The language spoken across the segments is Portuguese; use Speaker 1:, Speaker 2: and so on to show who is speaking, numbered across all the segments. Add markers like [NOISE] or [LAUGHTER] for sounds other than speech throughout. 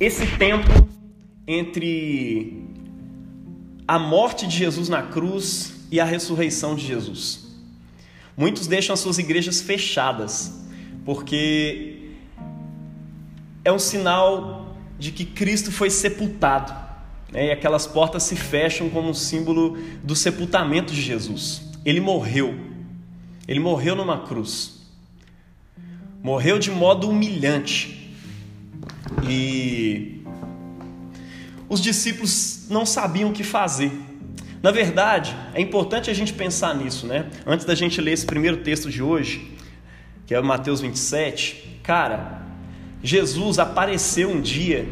Speaker 1: esse tempo entre a morte de Jesus na cruz e a ressurreição de Jesus. Muitos deixam as suas igrejas fechadas, porque é um sinal de que Cristo foi sepultado. Né? E aquelas portas se fecham como um símbolo do sepultamento de Jesus. Ele morreu. Ele morreu numa cruz. Morreu de modo humilhante. E os discípulos não sabiam o que fazer. Na verdade, é importante a gente pensar nisso, né? Antes da gente ler esse primeiro texto de hoje, que é Mateus 27, cara, Jesus apareceu um dia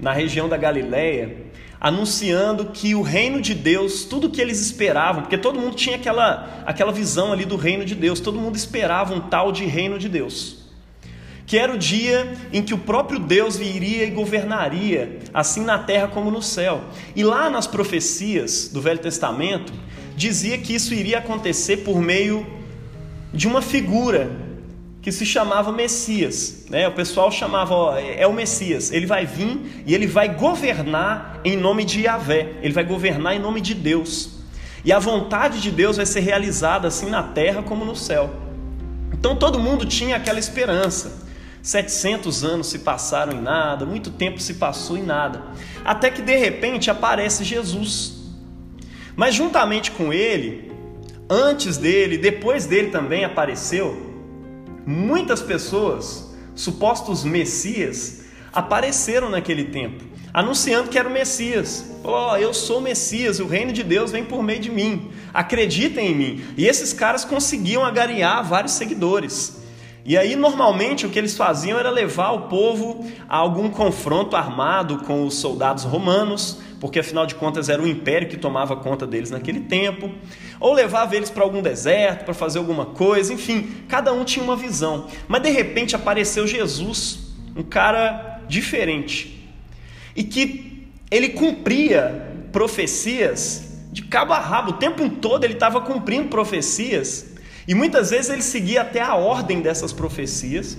Speaker 1: na região da Galileia, anunciando que o reino de Deus, tudo que eles esperavam, porque todo mundo tinha aquela, aquela visão ali do reino de Deus, todo mundo esperava um tal de reino de Deus que era o dia em que o próprio Deus viria e governaria, assim na terra como no céu. E lá nas profecias do Velho Testamento, dizia que isso iria acontecer por meio de uma figura que se chamava Messias. Né? O pessoal chamava, ó, é o Messias, ele vai vir e ele vai governar em nome de Yahvé, ele vai governar em nome de Deus. E a vontade de Deus vai ser realizada assim na terra como no céu. Então todo mundo tinha aquela esperança. 700 anos se passaram em nada, muito tempo se passou em nada, até que de repente aparece Jesus. Mas juntamente com ele, antes dele, depois dele também apareceu, muitas pessoas, supostos messias, apareceram naquele tempo, anunciando que era o Messias. Oh, eu sou o Messias, o reino de Deus vem por meio de mim. Acreditem em mim. E esses caras conseguiam agariar vários seguidores. E aí, normalmente, o que eles faziam era levar o povo a algum confronto armado com os soldados romanos, porque afinal de contas era o império que tomava conta deles naquele tempo, ou levava eles para algum deserto para fazer alguma coisa, enfim, cada um tinha uma visão. Mas de repente apareceu Jesus, um cara diferente, e que ele cumpria profecias de cabo a rabo, o tempo todo ele estava cumprindo profecias e muitas vezes ele seguia até a ordem dessas profecias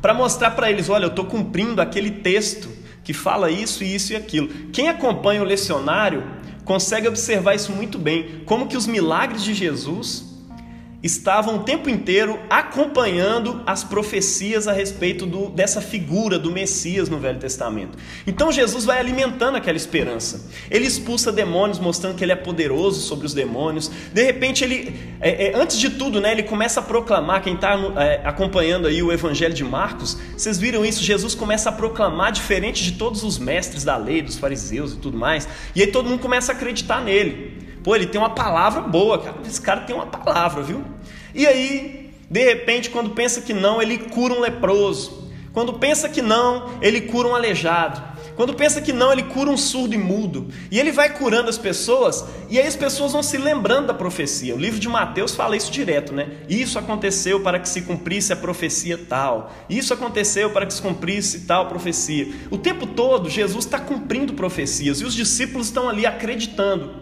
Speaker 1: para mostrar para eles: olha, eu estou cumprindo aquele texto que fala isso, isso e aquilo. Quem acompanha o lecionário consegue observar isso muito bem, como que os milagres de Jesus estavam o tempo inteiro acompanhando as profecias a respeito do, dessa figura do Messias no Velho Testamento. Então Jesus vai alimentando aquela esperança. Ele expulsa demônios, mostrando que ele é poderoso sobre os demônios. De repente, ele, é, é, antes de tudo, né, ele começa a proclamar. Quem está é, acompanhando aí o Evangelho de Marcos, vocês viram isso? Jesus começa a proclamar diferente de todos os mestres da lei, dos fariseus e tudo mais. E aí todo mundo começa a acreditar nele. Pô, ele tem uma palavra boa, cara. Esse cara tem uma palavra, viu? E aí, de repente, quando pensa que não, ele cura um leproso. Quando pensa que não, ele cura um aleijado. Quando pensa que não, ele cura um surdo e mudo. E ele vai curando as pessoas, e aí as pessoas vão se lembrando da profecia. O livro de Mateus fala isso direto, né? Isso aconteceu para que se cumprisse a profecia tal. Isso aconteceu para que se cumprisse tal profecia. O tempo todo, Jesus está cumprindo profecias, e os discípulos estão ali acreditando.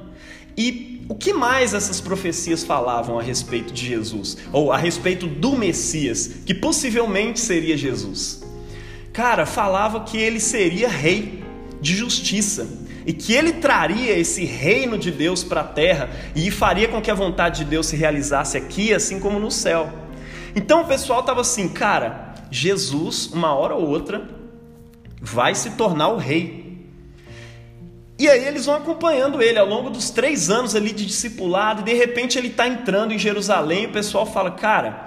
Speaker 1: E o que mais essas profecias falavam a respeito de Jesus? Ou a respeito do Messias, que possivelmente seria Jesus? Cara, falava que ele seria rei de justiça e que ele traria esse reino de Deus para a terra e faria com que a vontade de Deus se realizasse aqui, assim como no céu. Então o pessoal estava assim, cara, Jesus, uma hora ou outra, vai se tornar o rei. E aí eles vão acompanhando ele ao longo dos três anos ali de discipulado, e de repente ele está entrando em Jerusalém, e o pessoal fala, cara,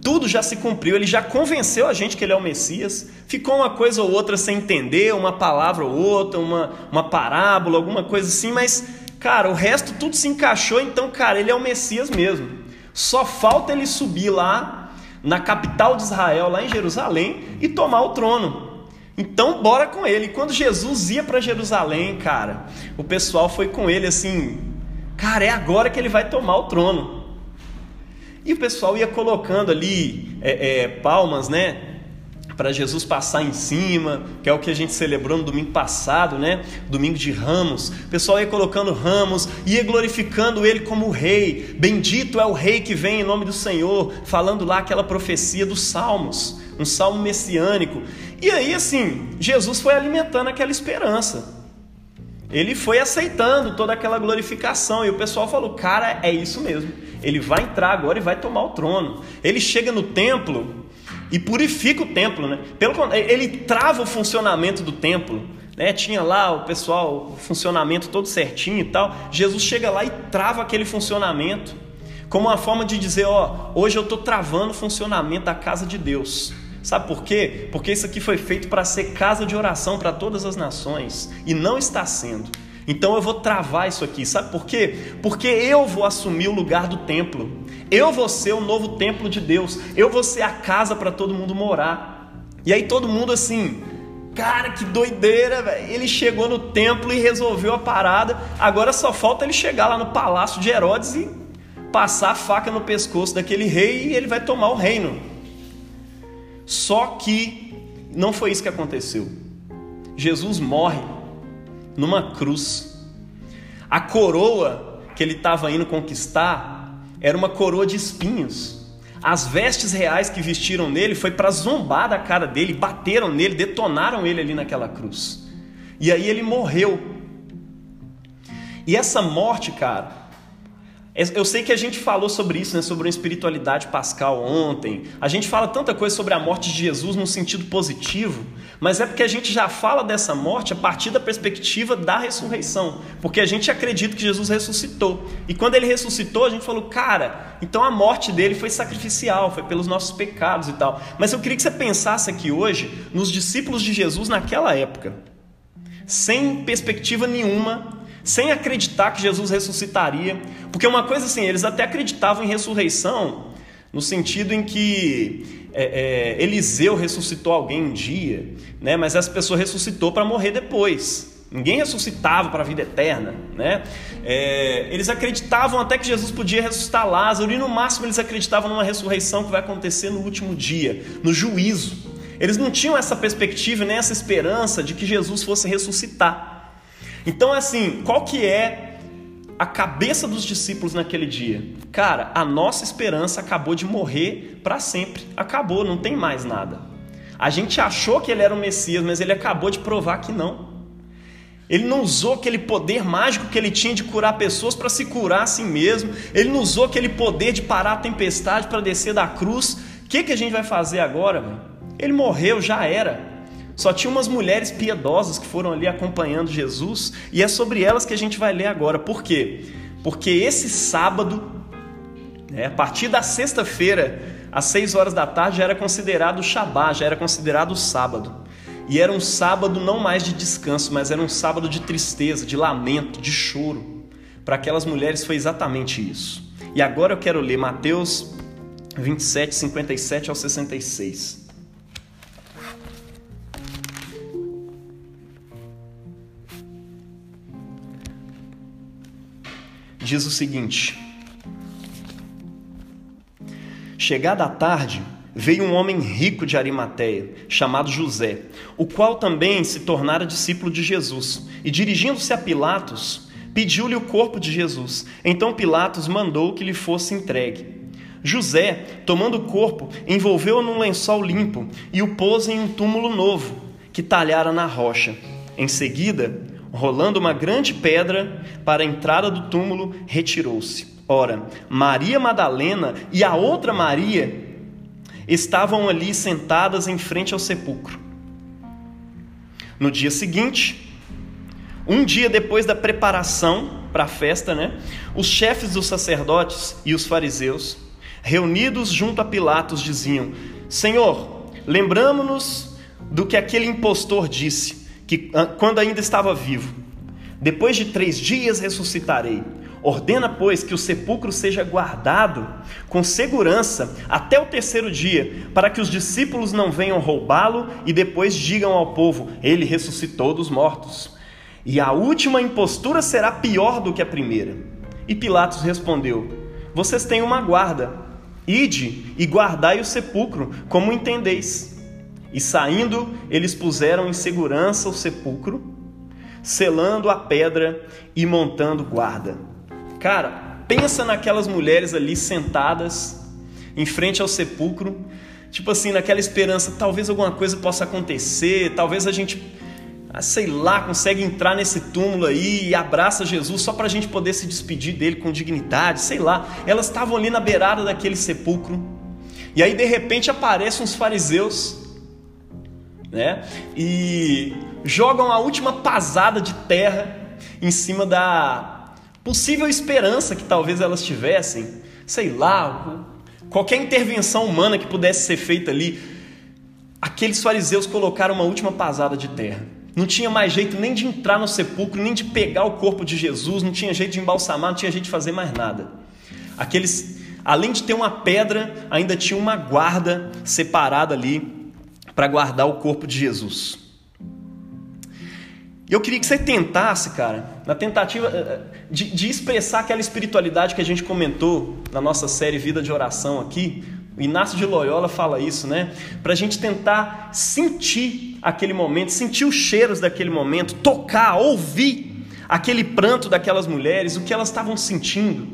Speaker 1: tudo já se cumpriu, ele já convenceu a gente que ele é o Messias, ficou uma coisa ou outra sem entender, uma palavra ou outra, uma, uma parábola, alguma coisa assim, mas, cara, o resto tudo se encaixou, então, cara, ele é o Messias mesmo. Só falta ele subir lá na capital de Israel, lá em Jerusalém, e tomar o trono. Então, bora com ele. Quando Jesus ia para Jerusalém, cara, o pessoal foi com ele assim, cara, é agora que ele vai tomar o trono. E o pessoal ia colocando ali é, é, palmas, né? Para Jesus passar em cima, que é o que a gente celebrou no domingo passado, né? Domingo de Ramos. O pessoal ia colocando ramos, ia glorificando ele como rei. Bendito é o rei que vem em nome do Senhor, falando lá aquela profecia dos Salmos, um salmo messiânico. E aí, assim, Jesus foi alimentando aquela esperança. Ele foi aceitando toda aquela glorificação. E o pessoal falou: Cara, é isso mesmo. Ele vai entrar agora e vai tomar o trono. Ele chega no templo e purifica o templo, né? Pelo ele trava o funcionamento do templo. Né? Tinha lá o pessoal, o funcionamento todo certinho e tal. Jesus chega lá e trava aquele funcionamento como uma forma de dizer, ó, hoje eu estou travando o funcionamento da casa de Deus. Sabe por quê? Porque isso aqui foi feito para ser casa de oração para todas as nações e não está sendo. Então eu vou travar isso aqui. Sabe por quê? Porque eu vou assumir o lugar do templo. Eu vou ser o novo templo de Deus. Eu vou ser a casa para todo mundo morar. E aí todo mundo assim, cara, que doideira, velho. Ele chegou no templo e resolveu a parada. Agora só falta ele chegar lá no palácio de Herodes e passar a faca no pescoço daquele rei e ele vai tomar o reino. Só que não foi isso que aconteceu. Jesus morre numa cruz. A coroa que ele estava indo conquistar era uma coroa de espinhos. As vestes reais que vestiram nele foi para zombar da cara dele, bateram nele, detonaram ele ali naquela cruz. E aí ele morreu. E essa morte, cara, eu sei que a gente falou sobre isso, né, sobre uma espiritualidade pascal ontem. A gente fala tanta coisa sobre a morte de Jesus no sentido positivo, mas é porque a gente já fala dessa morte a partir da perspectiva da ressurreição, porque a gente acredita que Jesus ressuscitou. E quando ele ressuscitou, a gente falou, cara, então a morte dele foi sacrificial, foi pelos nossos pecados e tal. Mas eu queria que você pensasse aqui hoje nos discípulos de Jesus naquela época, sem perspectiva nenhuma sem acreditar que Jesus ressuscitaria. Porque uma coisa assim, eles até acreditavam em ressurreição, no sentido em que é, é, Eliseu ressuscitou alguém um dia, né? mas essa pessoa ressuscitou para morrer depois. Ninguém ressuscitava para a vida eterna, né? É, eles acreditavam até que Jesus podia ressuscitar Lázaro e no máximo eles acreditavam numa ressurreição que vai acontecer no último dia, no juízo. Eles não tinham essa perspectiva nem essa esperança de que Jesus fosse ressuscitar. Então, assim, qual que é a cabeça dos discípulos naquele dia? Cara, a nossa esperança acabou de morrer para sempre. Acabou, não tem mais nada. A gente achou que ele era o Messias, mas ele acabou de provar que não. Ele não usou aquele poder mágico que ele tinha de curar pessoas para se curar a si mesmo. Ele não usou aquele poder de parar a tempestade para descer da cruz. O que, que a gente vai fazer agora? Ele morreu, já era. Só tinha umas mulheres piedosas que foram ali acompanhando Jesus, e é sobre elas que a gente vai ler agora. Por quê? Porque esse sábado, né, a partir da sexta-feira, às seis horas da tarde, já era considerado o Shabá, já era considerado o sábado. E era um sábado não mais de descanso, mas era um sábado de tristeza, de lamento, de choro. Para aquelas mulheres foi exatamente isso. E agora eu quero ler Mateus 27, 57 ao 66. Diz o seguinte: Chegada a tarde, veio um homem rico de Arimateia, chamado José, o qual também se tornara discípulo de Jesus, e dirigindo-se a Pilatos, pediu-lhe o corpo de Jesus. Então Pilatos mandou que lhe fosse entregue. José, tomando o corpo, envolveu-o num lençol limpo e o pôs em um túmulo novo, que talhara na rocha. Em seguida, rolando uma grande pedra para a entrada do túmulo, retirou-se. Ora, Maria Madalena e a outra Maria estavam ali sentadas em frente ao sepulcro. No dia seguinte, um dia depois da preparação para a festa, né, os chefes dos sacerdotes e os fariseus, reunidos junto a Pilatos, diziam: Senhor, lembramos-nos do que aquele impostor disse que ah, quando ainda estava vivo, depois de três dias ressuscitarei. Ordena, pois, que o sepulcro seja guardado com segurança até o terceiro dia, para que os discípulos não venham roubá-lo e depois digam ao povo: Ele ressuscitou dos mortos. E a última impostura será pior do que a primeira. E Pilatos respondeu: Vocês têm uma guarda. Ide e guardai o sepulcro, como entendeis. E saindo, eles puseram em segurança o sepulcro, selando a pedra e montando guarda. Cara, pensa naquelas mulheres ali sentadas em frente ao sepulcro, Tipo assim, naquela esperança, talvez alguma coisa possa acontecer, talvez a gente, ah, sei lá, consegue entrar nesse túmulo aí e abraça Jesus só para a gente poder se despedir dele com dignidade, sei lá. Elas estavam ali na beirada daquele sepulcro. E aí de repente aparecem uns fariseus, né? E jogam a última pasada de terra em cima da possível esperança que talvez elas tivessem, sei lá, qualquer intervenção humana que pudesse ser feita ali, aqueles fariseus colocaram uma última pasada de terra. Não tinha mais jeito nem de entrar no sepulcro, nem de pegar o corpo de Jesus, não tinha jeito de embalsamar, não tinha jeito de fazer mais nada. Aqueles, além de ter uma pedra, ainda tinha uma guarda separada ali para guardar o corpo de Jesus. Eu queria que você tentasse, cara, na tentativa eh, eh, de, de, expressar aquela espiritualidade que a gente comentou na nossa série Vida de Oração aqui. O Inácio de Loyola fala isso, né? Para a gente tentar sentir aquele momento, sentir os cheiros daquele momento, tocar, ouvir aquele pranto daquelas mulheres, o que elas estavam sentindo.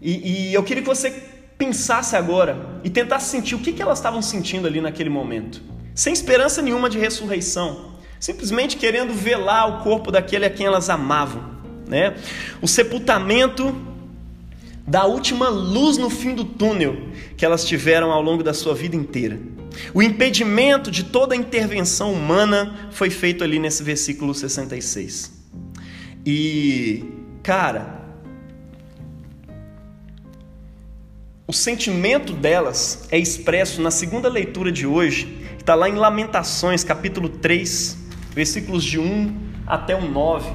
Speaker 1: E, e eu queria que você pensasse agora e tentasse sentir o que, que elas estavam sentindo ali naquele momento, sem esperança nenhuma de ressurreição simplesmente querendo velar o corpo daquele a quem elas amavam. Né? O sepultamento da última luz no fim do túnel que elas tiveram ao longo da sua vida inteira. O impedimento de toda a intervenção humana foi feito ali nesse versículo 66. E, cara, o sentimento delas é expresso na segunda leitura de hoje, está lá em Lamentações, capítulo 3, versículos de 1 até o 9.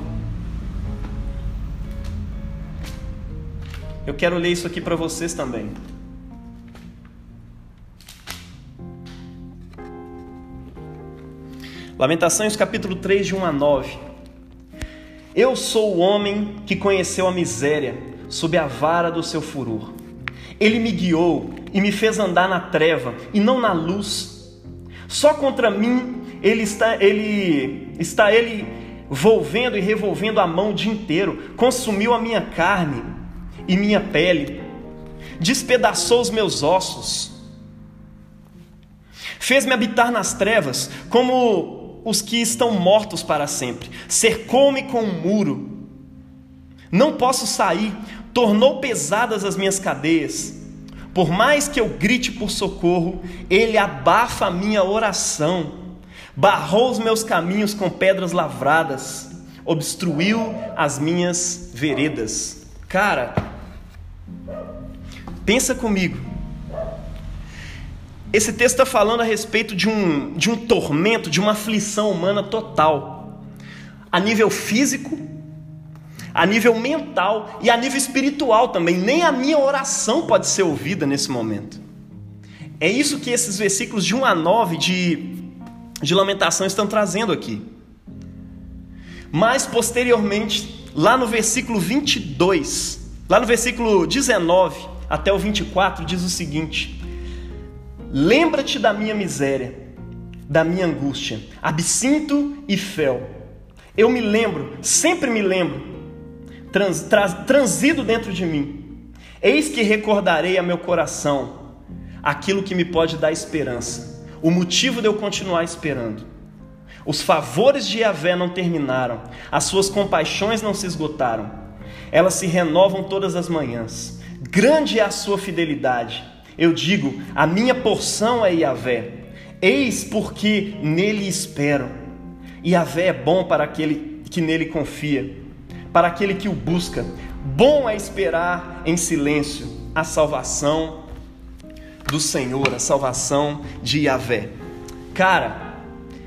Speaker 1: Eu quero ler isso aqui para vocês também. Lamentações capítulo 3, de 1 a 9. Eu sou o homem que conheceu a miséria sob a vara do seu furor. Ele me guiou e me fez andar na treva e não na luz. Só contra mim ele está, ele está ele volvendo e revolvendo a mão o dia inteiro, consumiu a minha carne e minha pele, despedaçou os meus ossos, fez-me habitar nas trevas como os que estão mortos para sempre, cercou-me com um muro, não posso sair, tornou pesadas as minhas cadeias. Por mais que eu grite por socorro, ele abafa a minha oração barrou os meus caminhos com pedras lavradas, obstruiu as minhas veredas. Cara, pensa comigo. Esse texto está falando a respeito de um, de um tormento, de uma aflição humana total, a nível físico, a nível mental e a nível espiritual também. Nem a minha oração pode ser ouvida nesse momento. É isso que esses versículos de 1 a 9 de de lamentação estão trazendo aqui. Mas posteriormente, lá no versículo 22, lá no versículo 19 até o 24, diz o seguinte: Lembra-te da minha miséria, da minha angústia, absinto e fel. Eu me lembro, sempre me lembro, trans, trans, transido dentro de mim. Eis que recordarei a meu coração aquilo que me pode dar esperança o motivo de eu continuar esperando. Os favores de Yahvé não terminaram, as suas compaixões não se esgotaram, elas se renovam todas as manhãs. Grande é a sua fidelidade. Eu digo, a minha porção é Yahvé. Eis porque nele espero. Yahvé é bom para aquele que nele confia, para aquele que o busca. Bom é esperar em silêncio a salvação do Senhor, a salvação de Yahvé. Cara,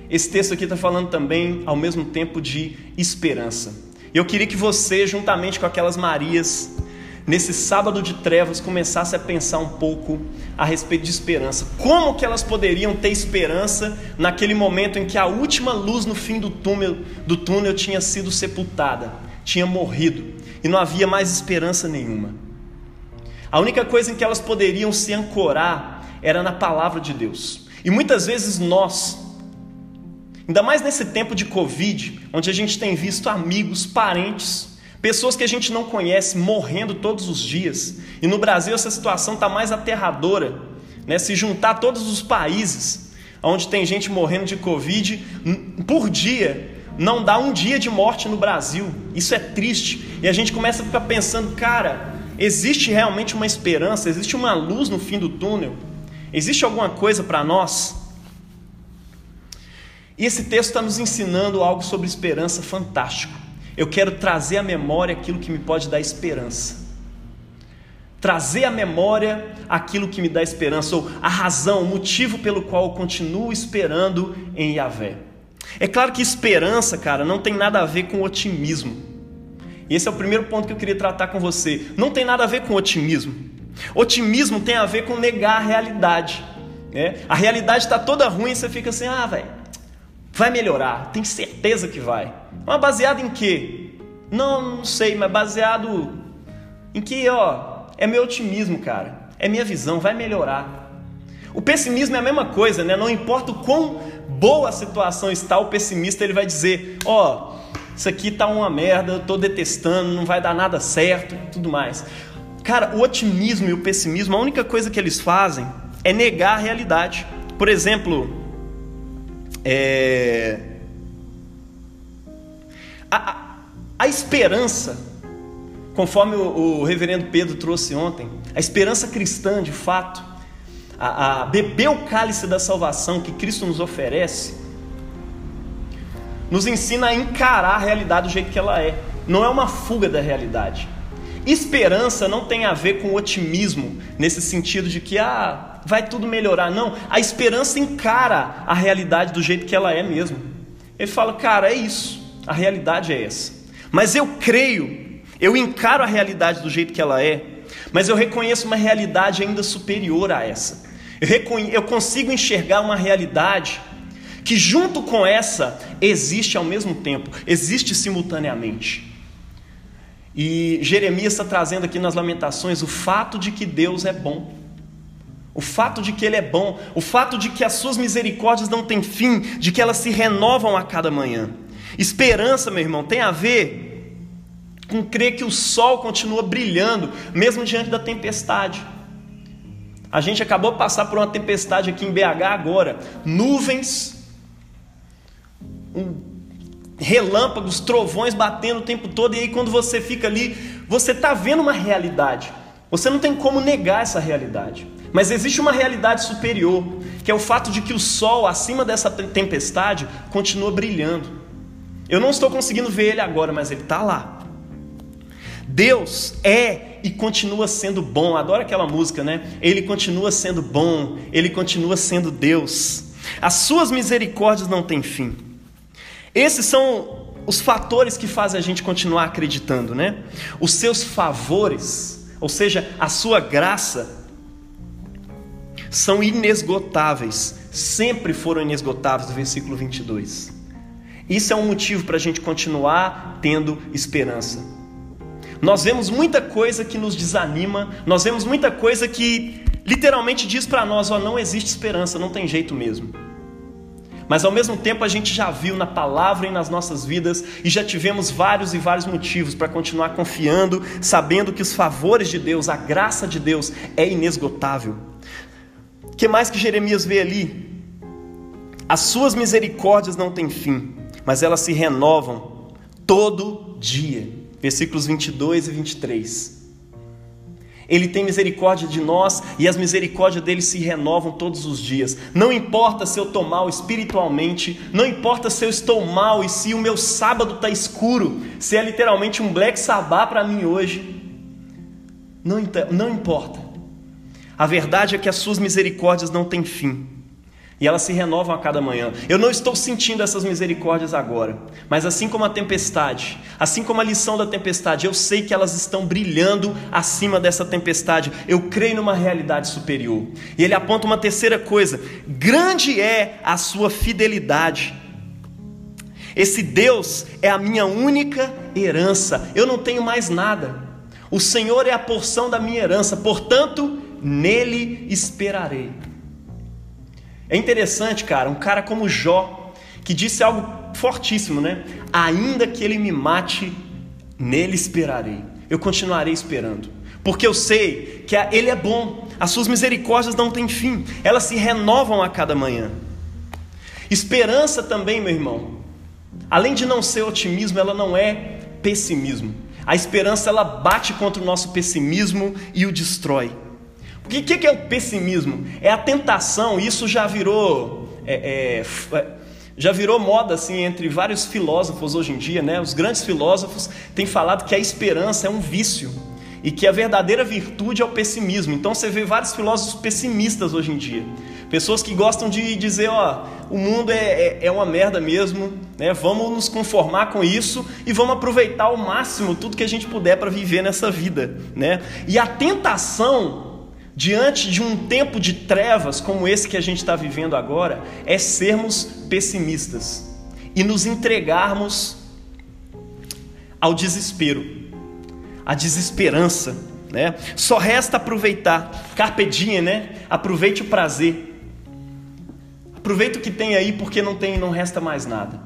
Speaker 1: esse texto aqui está falando também, ao mesmo tempo, de esperança. E eu queria que você, juntamente com aquelas Marias, nesse sábado de trevas, começasse a pensar um pouco a respeito de esperança. Como que elas poderiam ter esperança naquele momento em que a última luz no fim do túnel, do túnel tinha sido sepultada, tinha morrido e não havia mais esperança nenhuma? A única coisa em que elas poderiam se ancorar era na palavra de Deus. E muitas vezes nós, ainda mais nesse tempo de Covid, onde a gente tem visto amigos, parentes, pessoas que a gente não conhece morrendo todos os dias, e no Brasil essa situação está mais aterradora né? Se juntar todos os países onde tem gente morrendo de Covid por dia, não dá um dia de morte no Brasil. Isso é triste. E a gente começa a ficar pensando, cara, existe realmente uma esperança, existe uma luz no fim do túnel? Existe alguma coisa para nós? E esse texto está nos ensinando algo sobre esperança fantástico. Eu quero trazer à memória aquilo que me pode dar esperança. Trazer à memória aquilo que me dá esperança, ou a razão, o motivo pelo qual eu continuo esperando em Yahvé. É claro que esperança, cara, não tem nada a ver com otimismo. E esse é o primeiro ponto que eu queria tratar com você. Não tem nada a ver com otimismo. Otimismo tem a ver com negar a realidade. Né? A realidade está toda ruim e você fica assim, ah, velho, vai melhorar, tem certeza que vai. Mas baseado em quê? Não, não sei, mas baseado em que, ó, é meu otimismo, cara. É minha visão, vai melhorar. O pessimismo é a mesma coisa, né? Não importa o quão boa a situação está, o pessimista ele vai dizer: Ó, oh, isso aqui tá uma merda, eu tô detestando, não vai dar nada certo, tudo mais. Cara, o otimismo e o pessimismo, a única coisa que eles fazem é negar a realidade. Por exemplo, é... a, a, a esperança, conforme o, o reverendo Pedro trouxe ontem, a esperança cristã de fato, a, a beber o cálice da salvação que Cristo nos oferece, nos ensina a encarar a realidade do jeito que ela é. Não é uma fuga da realidade. Esperança não tem a ver com otimismo, nesse sentido de que ah, vai tudo melhorar. Não, a esperança encara a realidade do jeito que ela é mesmo. Ele fala, cara, é isso, a realidade é essa. Mas eu creio, eu encaro a realidade do jeito que ela é, mas eu reconheço uma realidade ainda superior a essa. Eu, consigo enxergar uma realidade que, junto com essa, existe ao mesmo tempo, existe simultaneamente. E Jeremias está trazendo aqui nas Lamentações o fato de que Deus é bom. O fato de que Ele é bom, o fato de que as suas misericórdias não têm fim, de que elas se renovam a cada manhã. Esperança, meu irmão, tem a ver com crer que o sol continua brilhando, mesmo diante da tempestade. A gente acabou de passar por uma tempestade aqui em BH agora. Nuvens, um, relâmpagos, trovões batendo o tempo todo. E aí, quando você fica ali, você está vendo uma realidade. Você não tem como negar essa realidade. Mas existe uma realidade superior, que é o fato de que o sol, acima dessa tempestade, continua brilhando. Eu não estou conseguindo ver ele agora, mas ele está lá. Deus é e continua sendo bom. Adoro aquela música, né? Ele continua sendo bom, ele continua sendo Deus. As suas misericórdias não têm fim. Esses são os fatores que fazem a gente continuar acreditando, né? Os seus favores, ou seja, a sua graça, são inesgotáveis, sempre foram inesgotáveis, no versículo 22. Isso é um motivo para a gente continuar tendo esperança. Nós vemos muita coisa que nos desanima, nós vemos muita coisa que literalmente diz para nós: ó, não existe esperança, não tem jeito mesmo. Mas ao mesmo tempo a gente já viu na palavra e nas nossas vidas e já tivemos vários e vários motivos para continuar confiando, sabendo que os favores de Deus, a graça de Deus é inesgotável. O que mais que Jeremias vê ali? As suas misericórdias não têm fim, mas elas se renovam todo dia versículos 22 e 23. Ele tem misericórdia de nós e as misericórdias dele se renovam todos os dias. Não importa se eu estou mal espiritualmente, não importa se eu estou mal e se o meu sábado está escuro, se é literalmente um Black Sabbath para mim hoje. Não, não importa. A verdade é que as suas misericórdias não têm fim e elas se renovam a cada manhã. Eu não estou sentindo essas misericórdias agora, mas assim como a tempestade, assim como a lição da tempestade, eu sei que elas estão brilhando acima dessa tempestade. Eu creio numa realidade superior. E ele aponta uma terceira coisa: grande é a sua fidelidade. Esse Deus é a minha única herança. Eu não tenho mais nada. O Senhor é a porção da minha herança, portanto, nele esperarei. É interessante, cara, um cara como Jó, que disse algo fortíssimo, né? Ainda que ele me mate, nele esperarei. Eu continuarei esperando. Porque eu sei que ele é bom. As suas misericórdias não têm fim, elas se renovam a cada manhã. Esperança também, meu irmão, além de não ser otimismo, ela não é pessimismo. A esperança ela bate contra o nosso pessimismo e o destrói. O que, que é o pessimismo? É a tentação, isso já virou. É, é, já virou moda assim entre vários filósofos hoje em dia, né? Os grandes filósofos têm falado que a esperança é um vício e que a verdadeira virtude é o pessimismo. Então você vê vários filósofos pessimistas hoje em dia. Pessoas que gostam de dizer, ó, o mundo é, é, é, uma merda mesmo, né? Vamos nos conformar com isso e vamos aproveitar ao máximo tudo que a gente puder para viver nessa vida, né? E a tentação diante de um tempo de trevas como esse que a gente está vivendo agora é sermos pessimistas e nos entregarmos ao desespero a desesperança, né? Só resta aproveitar, carpe diem, né? Aproveite o prazer. Aproveita o que tem aí porque não tem, não resta mais nada.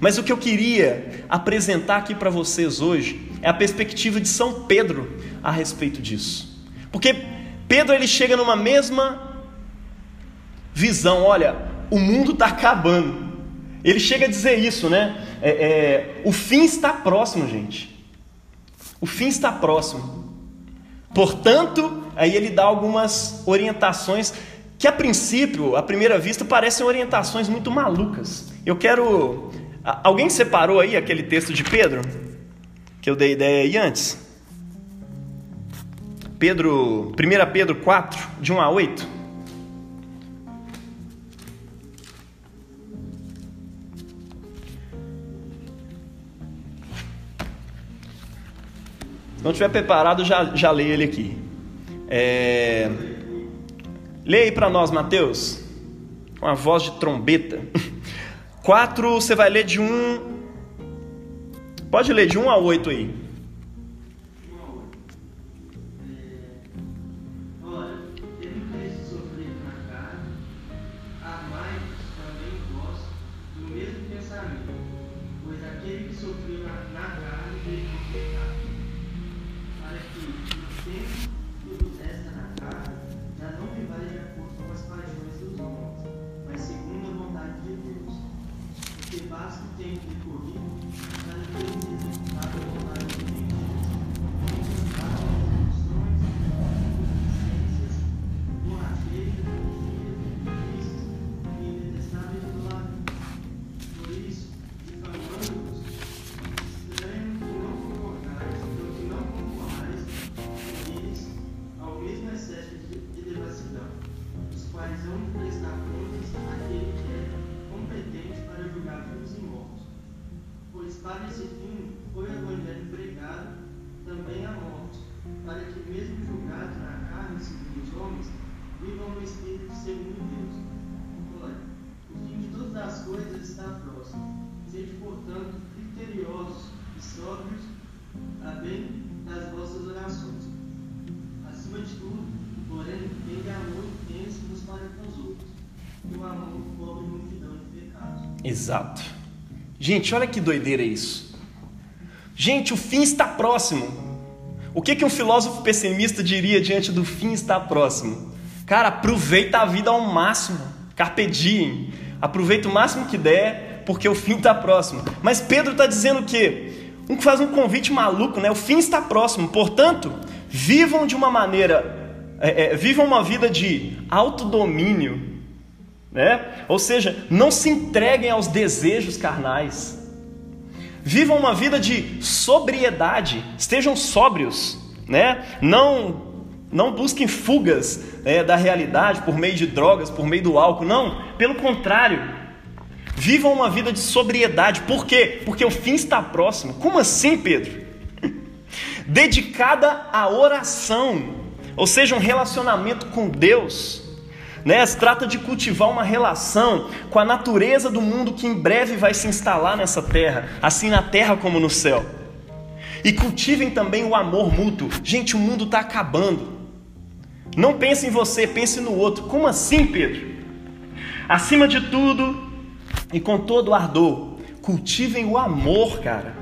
Speaker 1: Mas o que eu queria apresentar aqui para vocês hoje é a perspectiva de São Pedro a respeito disso. Porque Pedro ele chega numa mesma visão, olha, o mundo está acabando. Ele chega a dizer isso, né? É, é, o fim está próximo, gente. O fim está próximo. Portanto, aí ele dá algumas orientações que a princípio, à primeira vista, parecem orientações muito malucas. Eu quero. Alguém separou aí aquele texto de Pedro? Que eu dei ideia aí antes? Pedro, 1 Pedro 4, de 1 a 8. não estiver preparado, já, já leia ele aqui. É... Leia aí para nós, Mateus, com a voz de trombeta. [LAUGHS] 4, você vai ler de 1. Pode ler de 1 a 8 aí.
Speaker 2: não prestar contas àquele que é competente para julgar vivos e mortos. Pois para esse fim foi o Evangelho pregado também a mortos, para que, mesmo julgados na carne segundo os homens, vivam no Espírito segundo Deus. Ora, o fim de todas as coisas está próximo. seja portanto,
Speaker 1: Exato. Gente, olha que doideira isso. Gente, o fim está próximo. O que, que um filósofo pessimista diria diante do fim está próximo? Cara, aproveita a vida ao máximo. Carpe diem. Aproveita o máximo que der, porque o fim está próximo. Mas Pedro está dizendo o quê? Um que faz um convite maluco, né? O fim está próximo. Portanto, vivam de uma maneira, é, é, vivam uma vida de autodomínio, né? Ou seja, não se entreguem aos desejos carnais. Vivam uma vida de sobriedade, estejam sóbrios, né? Não não busquem fugas né, da realidade por meio de drogas, por meio do álcool, não, pelo contrário. Vivam uma vida de sobriedade. Por quê? Porque o fim está próximo. Como assim, Pedro? [LAUGHS] Dedicada à oração, ou seja, um relacionamento com Deus né? Se trata de cultivar uma relação com a natureza do mundo que em breve vai se instalar nessa terra, assim na terra como no céu. E cultivem também o amor mútuo. Gente, o mundo está acabando. Não pense em você, pense no outro. Como assim, Pedro? Acima de tudo e com todo ardor, cultivem o amor, cara.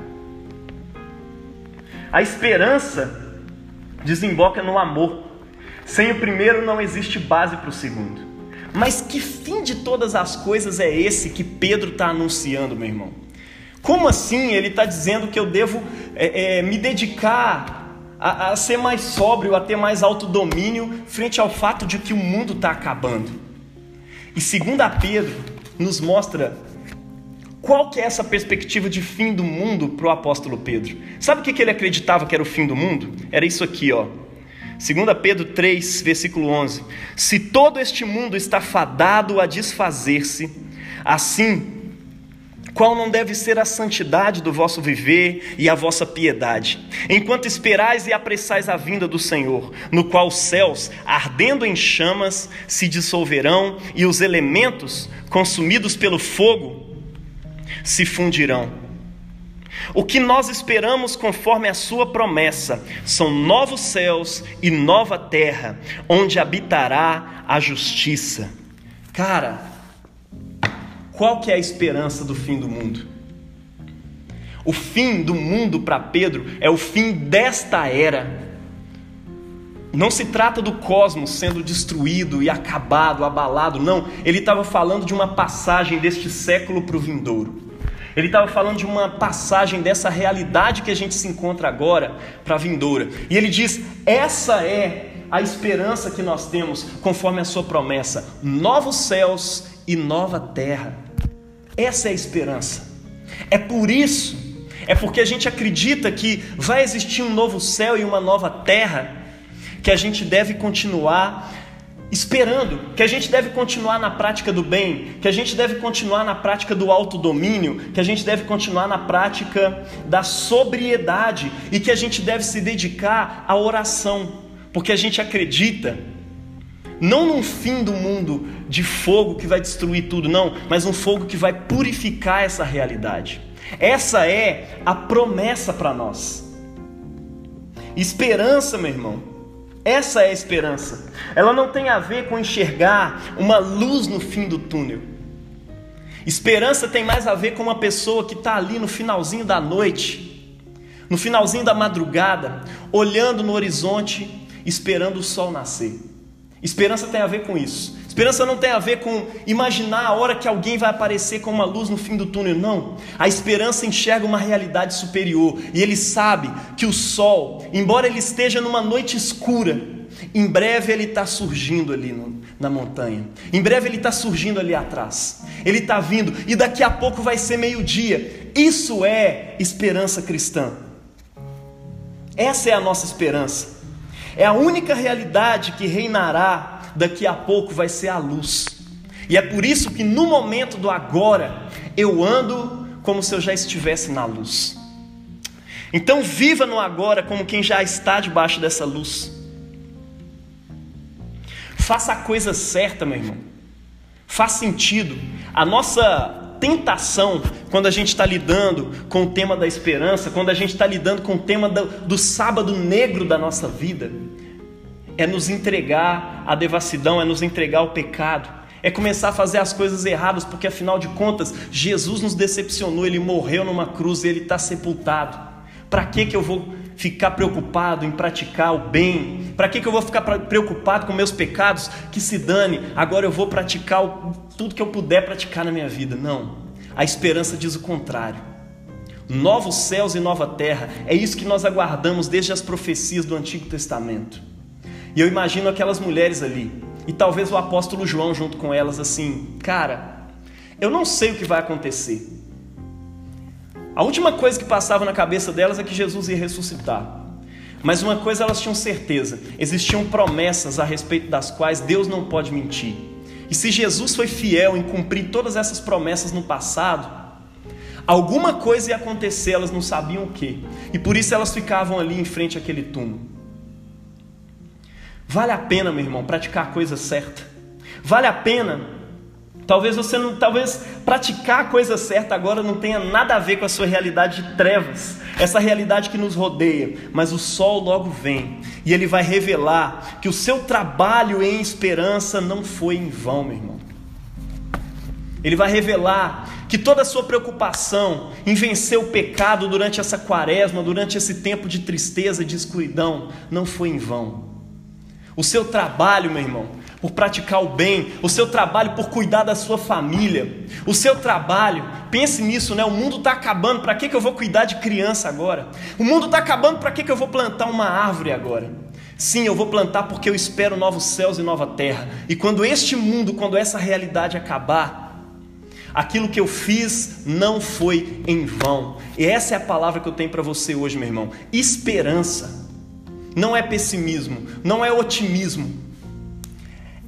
Speaker 1: A esperança desemboca no amor. Sem o primeiro não existe base para o segundo. Mas que fim de todas as coisas é esse que Pedro está anunciando, meu irmão? Como assim ele está dizendo que eu devo é, é, me dedicar a, a ser mais sóbrio, a ter mais autodomínio frente ao fato de que o mundo está acabando? E segundo a Pedro, nos mostra qual que é essa perspectiva de fim do mundo para o apóstolo Pedro. Sabe o que, que ele acreditava que era o fim do mundo? Era isso aqui, ó. 2 Pedro 3, versículo 11: Se todo este mundo está fadado a desfazer-se, assim qual não deve ser a santidade do vosso viver e a vossa piedade, enquanto esperais e apressais a vinda do Senhor, no qual os céus, ardendo em chamas, se dissolverão e os elementos, consumidos pelo fogo, se fundirão. O que nós esperamos conforme a sua promessa são novos céus e nova terra, onde habitará a justiça. Cara, qual que é a esperança do fim do mundo? O fim do mundo para Pedro é o fim desta era. Não se trata do cosmos sendo destruído e acabado, abalado, não. Ele estava falando de uma passagem deste século para o vindouro. Ele estava falando de uma passagem dessa realidade que a gente se encontra agora para a vindoura. E ele diz: essa é a esperança que nós temos, conforme a sua promessa: novos céus e nova terra. Essa é a esperança. É por isso, é porque a gente acredita que vai existir um novo céu e uma nova terra, que a gente deve continuar esperando, que a gente deve continuar na prática do bem, que a gente deve continuar na prática do autodomínio, que a gente deve continuar na prática da sobriedade e que a gente deve se dedicar à oração, porque a gente acredita não num fim do mundo de fogo que vai destruir tudo, não, mas um fogo que vai purificar essa realidade. Essa é a promessa para nós. Esperança, meu irmão. Essa é a esperança. Ela não tem a ver com enxergar uma luz no fim do túnel. Esperança tem mais a ver com uma pessoa que está ali no finalzinho da noite, no finalzinho da madrugada, olhando no horizonte, esperando o sol nascer. Esperança tem a ver com isso. Esperança não tem a ver com imaginar a hora que alguém vai aparecer com uma luz no fim do túnel, não. A esperança enxerga uma realidade superior e ele sabe que o sol, embora ele esteja numa noite escura, em breve ele está surgindo ali no, na montanha. Em breve ele está surgindo ali atrás. Ele está vindo e daqui a pouco vai ser meio-dia. Isso é esperança cristã. Essa é a nossa esperança. É a única realidade que reinará daqui a pouco vai ser a luz. E é por isso que no momento do agora eu ando como se eu já estivesse na luz. Então viva no agora como quem já está debaixo dessa luz. Faça a coisa certa, meu irmão. Faz sentido. A nossa tentação quando a gente está lidando com o tema da esperança, quando a gente está lidando com o tema do, do sábado negro da nossa vida, é nos entregar à devassidão, é nos entregar ao pecado, é começar a fazer as coisas erradas, porque afinal de contas, Jesus nos decepcionou, ele morreu numa cruz e ele está sepultado. Para que, que eu vou ficar preocupado em praticar o bem? Para que, que eu vou ficar preocupado com meus pecados? Que se dane, agora eu vou praticar tudo que eu puder praticar na minha vida. Não, a esperança diz o contrário. Novos céus e nova terra, é isso que nós aguardamos desde as profecias do Antigo Testamento. E eu imagino aquelas mulheres ali, e talvez o apóstolo João junto com elas, assim: cara, eu não sei o que vai acontecer, a última coisa que passava na cabeça delas é que Jesus ia ressuscitar. Mas uma coisa elas tinham certeza: existiam promessas a respeito das quais Deus não pode mentir. E se Jesus foi fiel em cumprir todas essas promessas no passado, alguma coisa ia acontecer, elas não sabiam o que. E por isso elas ficavam ali em frente àquele túmulo. Vale a pena, meu irmão, praticar a coisa certa. Vale a pena Talvez você não, talvez praticar a coisa certa agora não tenha nada a ver com a sua realidade de trevas, essa realidade que nos rodeia, mas o sol logo vem e ele vai revelar que o seu trabalho em esperança não foi em vão, meu irmão. Ele vai revelar que toda a sua preocupação em vencer o pecado durante essa quaresma, durante esse tempo de tristeza, de escuridão, não foi em vão. O seu trabalho, meu irmão, por praticar o bem, o seu trabalho por cuidar da sua família, o seu trabalho, pense nisso, né? O mundo está acabando, para que, que eu vou cuidar de criança agora? O mundo está acabando, para que, que eu vou plantar uma árvore agora? Sim, eu vou plantar porque eu espero novos céus e nova terra. E quando este mundo, quando essa realidade acabar, aquilo que eu fiz não foi em vão. E essa é a palavra que eu tenho para você hoje, meu irmão: esperança não é pessimismo, não é otimismo.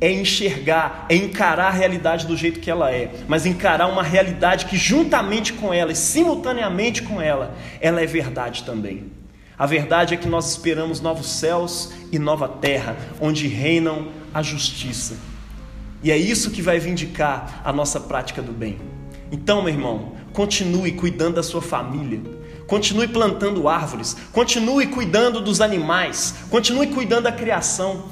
Speaker 1: É enxergar, é encarar a realidade do jeito que ela é, mas encarar uma realidade que, juntamente com ela e simultaneamente com ela, ela é verdade também. A verdade é que nós esperamos novos céus e nova terra, onde reinam a justiça. E é isso que vai vindicar a nossa prática do bem. Então, meu irmão, continue cuidando da sua família, Continue plantando árvores, continue cuidando dos animais, continue cuidando da criação,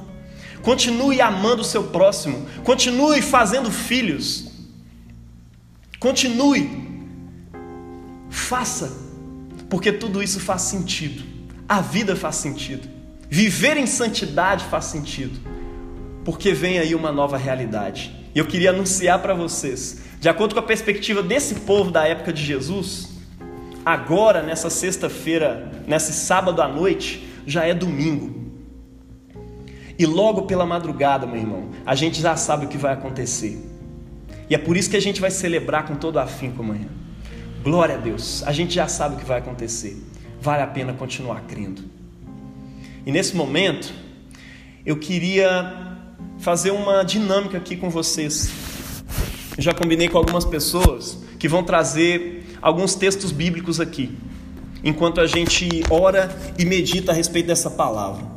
Speaker 1: continue amando o seu próximo, continue fazendo filhos, continue, faça, porque tudo isso faz sentido, a vida faz sentido, viver em santidade faz sentido, porque vem aí uma nova realidade. E eu queria anunciar para vocês, de acordo com a perspectiva desse povo da época de Jesus, agora, nessa sexta-feira, nesse sábado à noite, já é domingo. E logo pela madrugada, meu irmão, a gente já sabe o que vai acontecer. E é por isso que a gente vai celebrar com todo afinco amanhã. Glória a Deus, a gente já sabe o que vai acontecer. Vale a pena continuar crendo. E nesse momento, eu queria fazer uma dinâmica aqui com vocês. Eu já combinei com algumas pessoas que vão trazer alguns textos bíblicos aqui, enquanto a gente ora e medita a respeito dessa palavra.